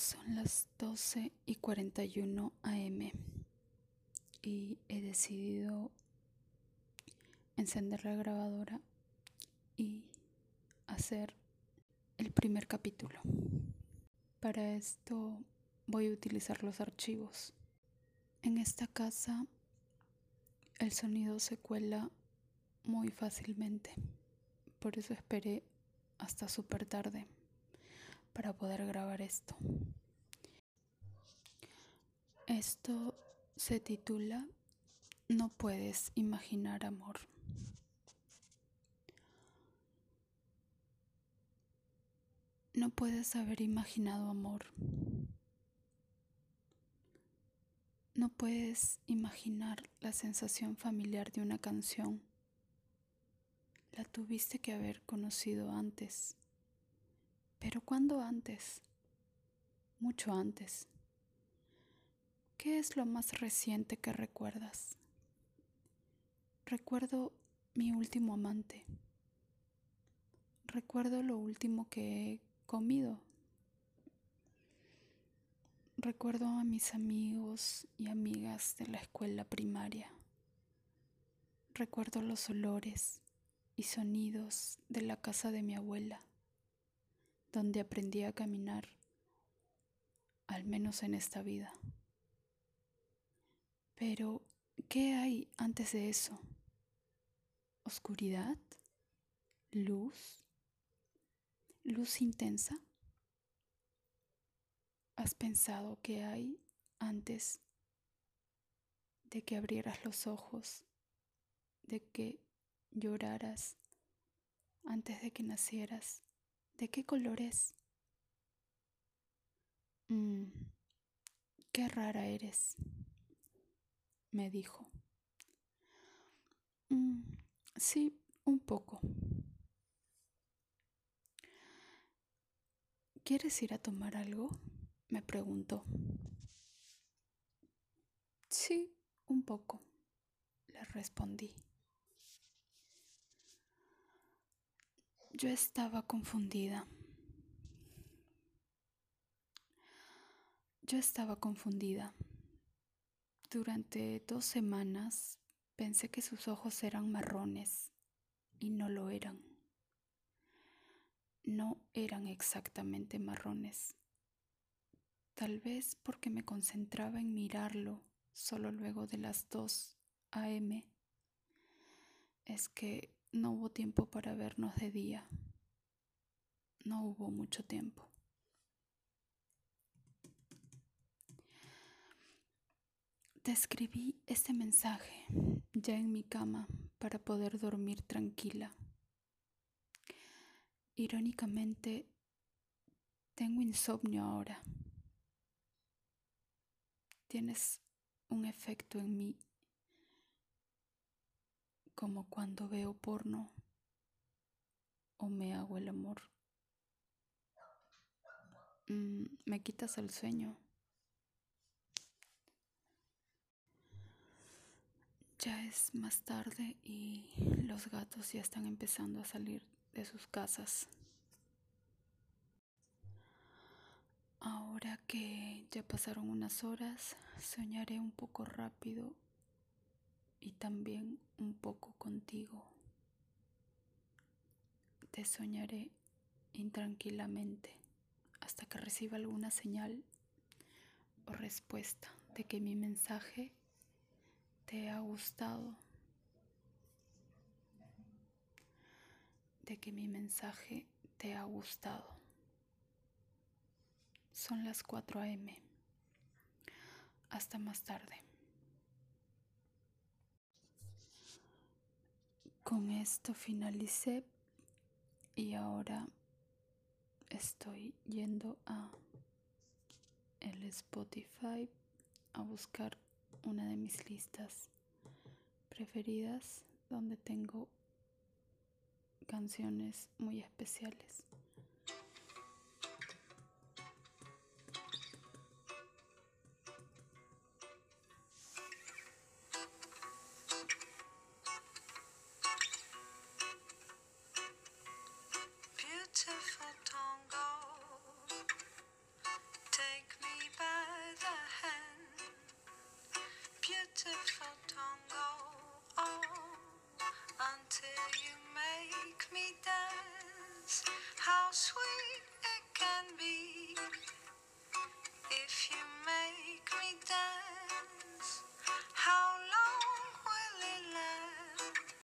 Son las 12 y 41 am y he decidido encender la grabadora y hacer el primer capítulo. Para esto voy a utilizar los archivos. En esta casa el sonido se cuela muy fácilmente, por eso esperé hasta súper tarde para poder grabar esto. Esto se titula No puedes imaginar amor. No puedes haber imaginado amor. No puedes imaginar la sensación familiar de una canción. La tuviste que haber conocido antes. Pero ¿cuándo antes? Mucho antes. ¿Qué es lo más reciente que recuerdas? Recuerdo mi último amante. Recuerdo lo último que he comido. Recuerdo a mis amigos y amigas de la escuela primaria. Recuerdo los olores y sonidos de la casa de mi abuela, donde aprendí a caminar, al menos en esta vida. Pero, ¿qué hay antes de eso? ¿Oscuridad? ¿Luz? ¿Luz intensa? ¿Has pensado qué hay antes de que abrieras los ojos, de que lloraras, antes de que nacieras? ¿De qué color es? Mm, qué rara eres me dijo. Mm, sí, un poco. ¿Quieres ir a tomar algo? me preguntó. Sí, un poco, le respondí. Yo estaba confundida. Yo estaba confundida. Durante dos semanas pensé que sus ojos eran marrones y no lo eran. No eran exactamente marrones. Tal vez porque me concentraba en mirarlo solo luego de las 2 a.m. Es que no hubo tiempo para vernos de día. No hubo mucho tiempo. Te escribí este mensaje ya en mi cama para poder dormir tranquila. Irónicamente, tengo insomnio ahora. Tienes un efecto en mí como cuando veo porno o me hago el amor. Mm, me quitas el sueño. Ya es más tarde y los gatos ya están empezando a salir de sus casas. Ahora que ya pasaron unas horas, soñaré un poco rápido y también un poco Soñaré intranquilamente hasta que reciba alguna señal o respuesta de que mi mensaje te ha gustado, de que mi mensaje te ha gustado. Son las 4 a.m. Hasta más tarde. Con esto finalicé y ahora estoy yendo a el Spotify a buscar una de mis listas preferidas donde tengo canciones muy especiales. Beautiful tango. Oh, oh, until you make me dance. How sweet.